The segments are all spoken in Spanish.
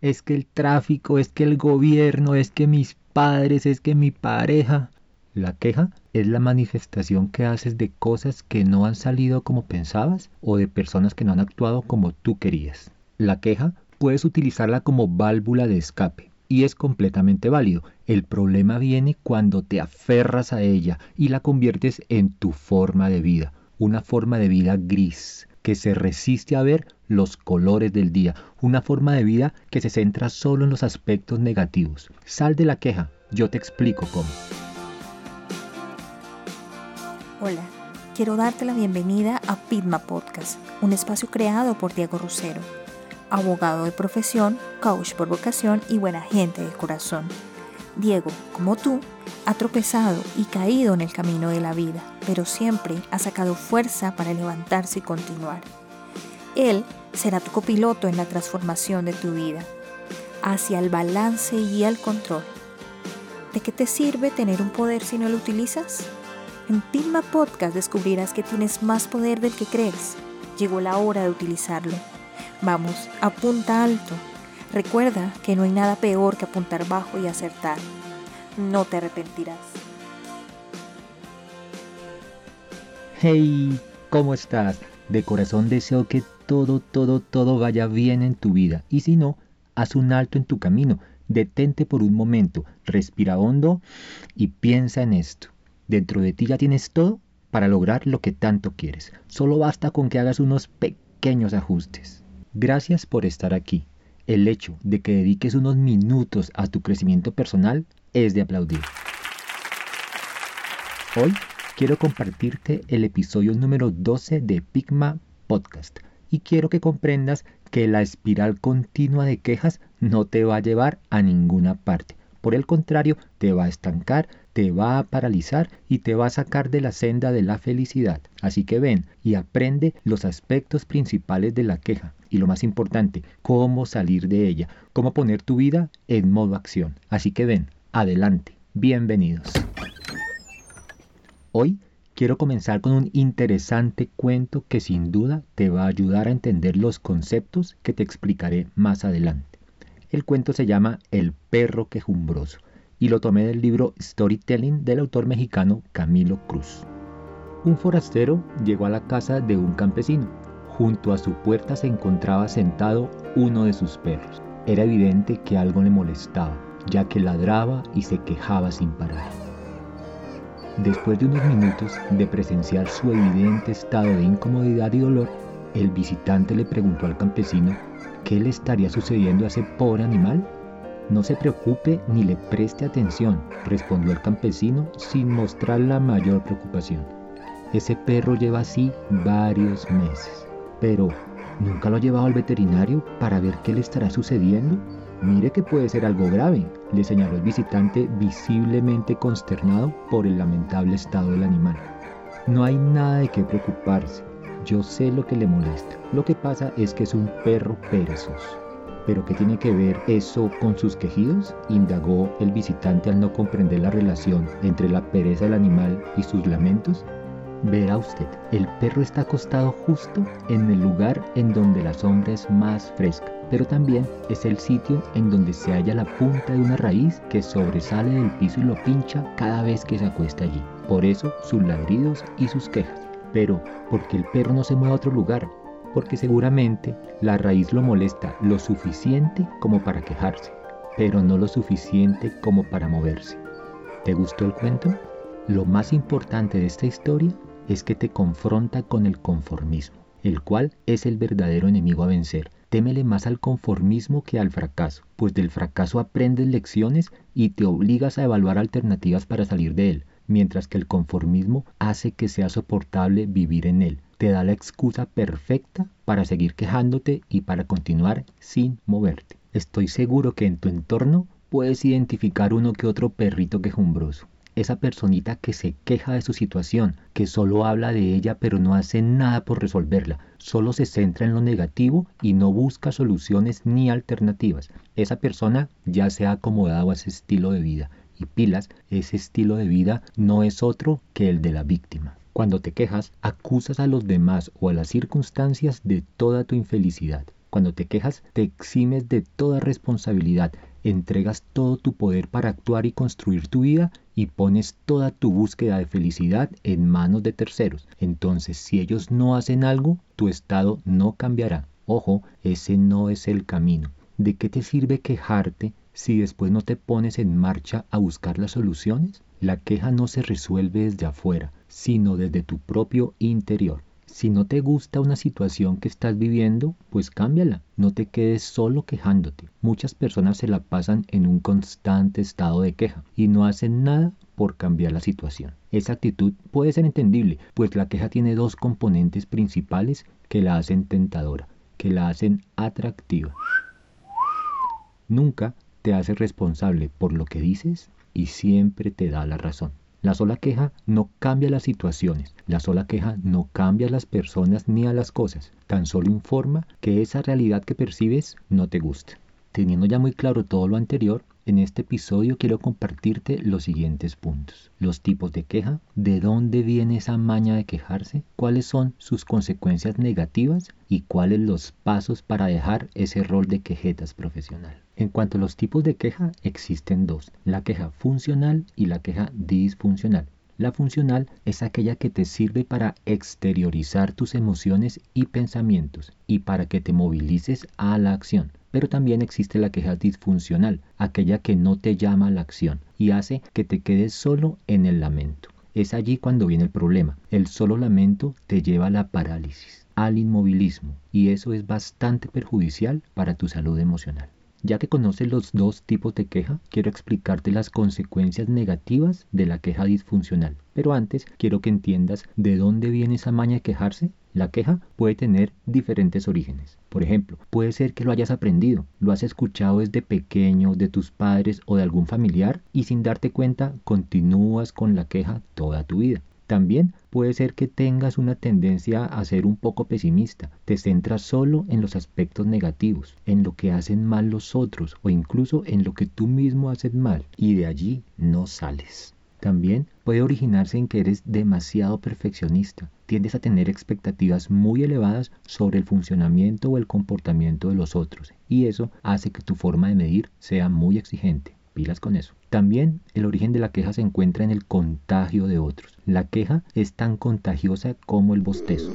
es que el tráfico, es que el gobierno, es que mis padres, es que mi pareja. La queja es la manifestación que haces de cosas que no han salido como pensabas o de personas que no han actuado como tú querías. La queja puedes utilizarla como válvula de escape y es completamente válido. El problema viene cuando te aferras a ella y la conviertes en tu forma de vida, una forma de vida gris, que se resiste a ver los colores del día, una forma de vida que se centra solo en los aspectos negativos. Sal de la queja, yo te explico cómo. Hola, quiero darte la bienvenida a Pitma Podcast, un espacio creado por Diego Rusero, abogado de profesión, coach por vocación y buena gente de corazón. Diego, como tú, ha tropezado y caído en el camino de la vida, pero siempre ha sacado fuerza para levantarse y continuar. Él será tu copiloto en la transformación de tu vida, hacia el balance y el control. ¿De qué te sirve tener un poder si no lo utilizas? En Pilma Podcast descubrirás que tienes más poder del que crees. Llegó la hora de utilizarlo. Vamos, apunta alto. Recuerda que no hay nada peor que apuntar bajo y acertar. No te arrepentirás. Hey, ¿cómo estás? De corazón deseo que todo, todo, todo vaya bien en tu vida. Y si no, haz un alto en tu camino. Detente por un momento, respira hondo y piensa en esto. Dentro de ti ya tienes todo para lograr lo que tanto quieres. Solo basta con que hagas unos pequeños ajustes. Gracias por estar aquí. El hecho de que dediques unos minutos a tu crecimiento personal es de aplaudir. Hoy quiero compartirte el episodio número 12 de Pigma Podcast y quiero que comprendas que la espiral continua de quejas no te va a llevar a ninguna parte. Por el contrario, te va a estancar, te va a paralizar y te va a sacar de la senda de la felicidad. Así que ven y aprende los aspectos principales de la queja y lo más importante, cómo salir de ella, cómo poner tu vida en modo acción. Así que ven, adelante, bienvenidos. Hoy quiero comenzar con un interesante cuento que sin duda te va a ayudar a entender los conceptos que te explicaré más adelante. El cuento se llama El perro quejumbroso y lo tomé del libro Storytelling del autor mexicano Camilo Cruz. Un forastero llegó a la casa de un campesino. Junto a su puerta se encontraba sentado uno de sus perros. Era evidente que algo le molestaba, ya que ladraba y se quejaba sin parar. Después de unos minutos de presenciar su evidente estado de incomodidad y dolor, el visitante le preguntó al campesino ¿Qué le estaría sucediendo a ese pobre animal? No se preocupe ni le preste atención, respondió el campesino sin mostrar la mayor preocupación. Ese perro lleva así varios meses. Pero, ¿nunca lo ha llevado al veterinario para ver qué le estará sucediendo? Mire que puede ser algo grave, le señaló el visitante visiblemente consternado por el lamentable estado del animal. No hay nada de qué preocuparse. Yo sé lo que le molesta. Lo que pasa es que es un perro perezoso. ¿Pero qué tiene que ver eso con sus quejidos? indagó el visitante al no comprender la relación entre la pereza del animal y sus lamentos. Verá usted, el perro está acostado justo en el lugar en donde la sombra es más fresca, pero también es el sitio en donde se halla la punta de una raíz que sobresale del piso y lo pincha cada vez que se acuesta allí. Por eso sus ladridos y sus quejas. Pero, ¿por qué el perro no se mueve a otro lugar? Porque seguramente la raíz lo molesta lo suficiente como para quejarse, pero no lo suficiente como para moverse. ¿Te gustó el cuento? Lo más importante de esta historia es que te confronta con el conformismo, el cual es el verdadero enemigo a vencer. Témele más al conformismo que al fracaso, pues del fracaso aprendes lecciones y te obligas a evaluar alternativas para salir de él mientras que el conformismo hace que sea soportable vivir en él. Te da la excusa perfecta para seguir quejándote y para continuar sin moverte. Estoy seguro que en tu entorno puedes identificar uno que otro perrito quejumbroso. Esa personita que se queja de su situación, que solo habla de ella pero no hace nada por resolverla, solo se centra en lo negativo y no busca soluciones ni alternativas. Esa persona ya se ha acomodado a ese estilo de vida y pilas, ese estilo de vida no es otro que el de la víctima. Cuando te quejas, acusas a los demás o a las circunstancias de toda tu infelicidad. Cuando te quejas, te eximes de toda responsabilidad, entregas todo tu poder para actuar y construir tu vida y pones toda tu búsqueda de felicidad en manos de terceros. Entonces, si ellos no hacen algo, tu estado no cambiará. Ojo, ese no es el camino. ¿De qué te sirve quejarte si después no te pones en marcha a buscar las soluciones? La queja no se resuelve desde afuera, sino desde tu propio interior. Si no te gusta una situación que estás viviendo, pues cámbiala. No te quedes solo quejándote. Muchas personas se la pasan en un constante estado de queja y no hacen nada por cambiar la situación. Esa actitud puede ser entendible, pues la queja tiene dos componentes principales que la hacen tentadora, que la hacen atractiva. Nunca te haces responsable por lo que dices y siempre te da la razón. La sola queja no cambia las situaciones, la sola queja no cambia a las personas ni a las cosas, tan solo informa que esa realidad que percibes no te gusta. Teniendo ya muy claro todo lo anterior, en este episodio quiero compartirte los siguientes puntos. Los tipos de queja, de dónde viene esa maña de quejarse, cuáles son sus consecuencias negativas y cuáles los pasos para dejar ese rol de quejetas profesional. En cuanto a los tipos de queja, existen dos, la queja funcional y la queja disfuncional. La funcional es aquella que te sirve para exteriorizar tus emociones y pensamientos y para que te movilices a la acción. Pero también existe la queja disfuncional, aquella que no te llama a la acción y hace que te quedes solo en el lamento. Es allí cuando viene el problema. El solo lamento te lleva a la parálisis, al inmovilismo, y eso es bastante perjudicial para tu salud emocional. Ya que conoces los dos tipos de queja, quiero explicarte las consecuencias negativas de la queja disfuncional. Pero antes quiero que entiendas de dónde viene esa maña de quejarse. La queja puede tener diferentes orígenes. Por ejemplo, puede ser que lo hayas aprendido, lo has escuchado desde pequeño, de tus padres o de algún familiar y sin darte cuenta continúas con la queja toda tu vida. También puede ser que tengas una tendencia a ser un poco pesimista. Te centras solo en los aspectos negativos, en lo que hacen mal los otros o incluso en lo que tú mismo haces mal y de allí no sales. También puede originarse en que eres demasiado perfeccionista. Tiendes a tener expectativas muy elevadas sobre el funcionamiento o el comportamiento de los otros y eso hace que tu forma de medir sea muy exigente. Pilas con eso. También el origen de la queja se encuentra en el contagio de otros. La queja es tan contagiosa como el bostezo.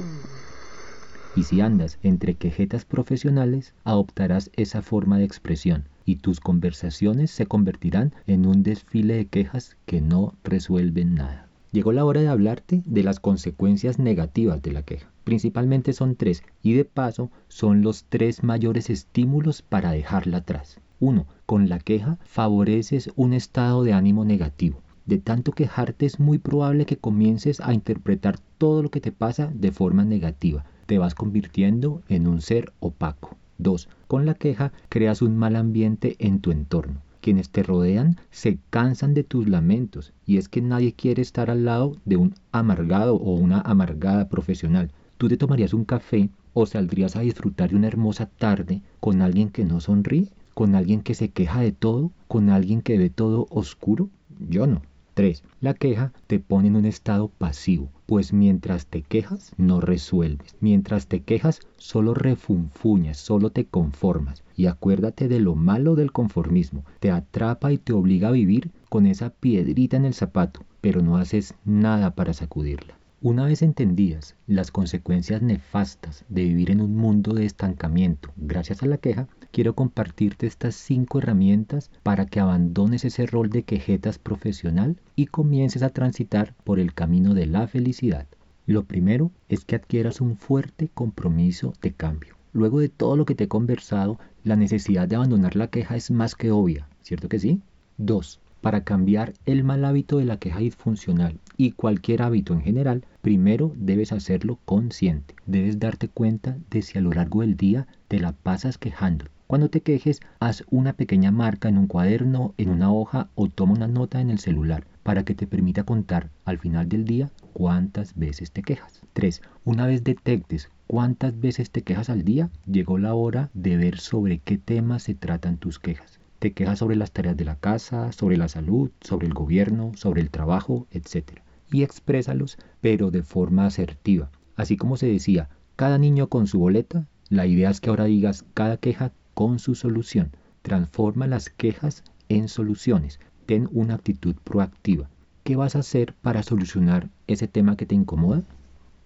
Y si andas entre quejetas profesionales, adoptarás esa forma de expresión y tus conversaciones se convertirán en un desfile de quejas que no resuelven nada. Llegó la hora de hablarte de las consecuencias negativas de la queja. Principalmente son tres y de paso son los tres mayores estímulos para dejarla atrás. 1. Con la queja favoreces un estado de ánimo negativo. De tanto quejarte es muy probable que comiences a interpretar todo lo que te pasa de forma negativa. Te vas convirtiendo en un ser opaco. 2. Con la queja creas un mal ambiente en tu entorno. Quienes te rodean se cansan de tus lamentos y es que nadie quiere estar al lado de un amargado o una amargada profesional. Tú te tomarías un café o saldrías a disfrutar de una hermosa tarde con alguien que no sonríe con alguien que se queja de todo, con alguien que ve todo oscuro? Yo no. 3. La queja te pone en un estado pasivo, pues mientras te quejas no resuelves. Mientras te quejas solo refunfuñas, solo te conformas. Y acuérdate de lo malo del conformismo. Te atrapa y te obliga a vivir con esa piedrita en el zapato, pero no haces nada para sacudirla. Una vez entendidas las consecuencias nefastas de vivir en un mundo de estancamiento gracias a la queja, quiero compartirte estas cinco herramientas para que abandones ese rol de quejetas profesional y comiences a transitar por el camino de la felicidad. Lo primero es que adquieras un fuerte compromiso de cambio. Luego de todo lo que te he conversado, la necesidad de abandonar la queja es más que obvia, ¿cierto que sí? 2. Para cambiar el mal hábito de la queja disfuncional y cualquier hábito en general, primero debes hacerlo consciente. Debes darte cuenta de si a lo largo del día te la pasas quejando. Cuando te quejes, haz una pequeña marca en un cuaderno, en una hoja o toma una nota en el celular para que te permita contar al final del día cuántas veces te quejas. 3. Una vez detectes cuántas veces te quejas al día, llegó la hora de ver sobre qué temas se tratan tus quejas. Te quejas sobre las tareas de la casa, sobre la salud, sobre el gobierno, sobre el trabajo, etc. Y exprésalos, pero de forma asertiva. Así como se decía, cada niño con su boleta, La idea es que ahora digas cada queja con su solución. Transforma las quejas en soluciones. Ten una actitud proactiva. ¿Qué vas a hacer para solucionar ese tema que te incomoda?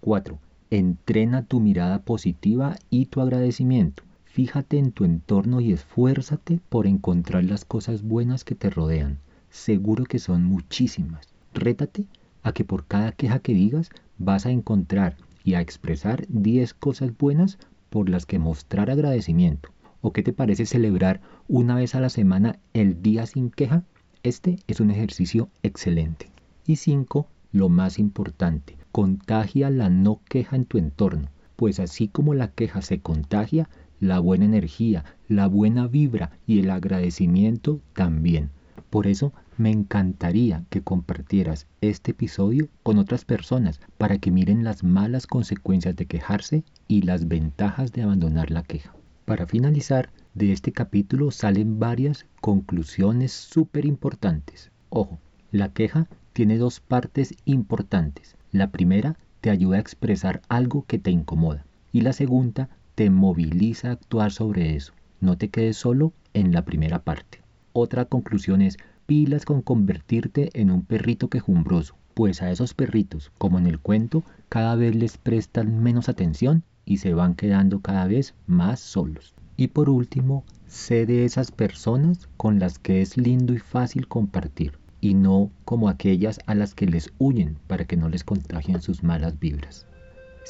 4. Entrena tu mirada positiva y tu agradecimiento. Fíjate en tu entorno y esfuérzate por encontrar las cosas buenas que te rodean. Seguro que son muchísimas. Rétate a que por cada queja que digas vas a encontrar y a expresar 10 cosas buenas por las que mostrar agradecimiento. ¿O qué te parece celebrar una vez a la semana el día sin queja? Este es un ejercicio excelente. Y 5. Lo más importante, contagia la no queja en tu entorno, pues así como la queja se contagia, la buena energía, la buena vibra y el agradecimiento también. Por eso me encantaría que compartieras este episodio con otras personas para que miren las malas consecuencias de quejarse y las ventajas de abandonar la queja. Para finalizar, de este capítulo salen varias conclusiones súper importantes. Ojo, la queja tiene dos partes importantes. La primera te ayuda a expresar algo que te incomoda y la segunda te moviliza a actuar sobre eso. No te quedes solo en la primera parte. Otra conclusión es pilas con convertirte en un perrito quejumbroso, pues a esos perritos, como en el cuento, cada vez les prestan menos atención y se van quedando cada vez más solos. Y por último, sé de esas personas con las que es lindo y fácil compartir y no como aquellas a las que les huyen para que no les contagien sus malas vibras.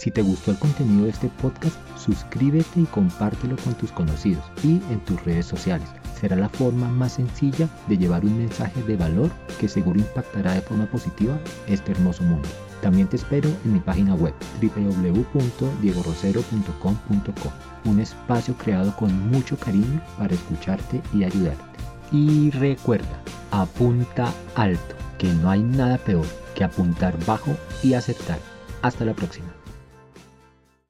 Si te gustó el contenido de este podcast, suscríbete y compártelo con tus conocidos y en tus redes sociales. Será la forma más sencilla de llevar un mensaje de valor que seguro impactará de forma positiva este hermoso mundo. También te espero en mi página web www.diegorosero.com.co, un espacio creado con mucho cariño para escucharte y ayudarte. Y recuerda, apunta alto, que no hay nada peor que apuntar bajo y aceptar. Hasta la próxima.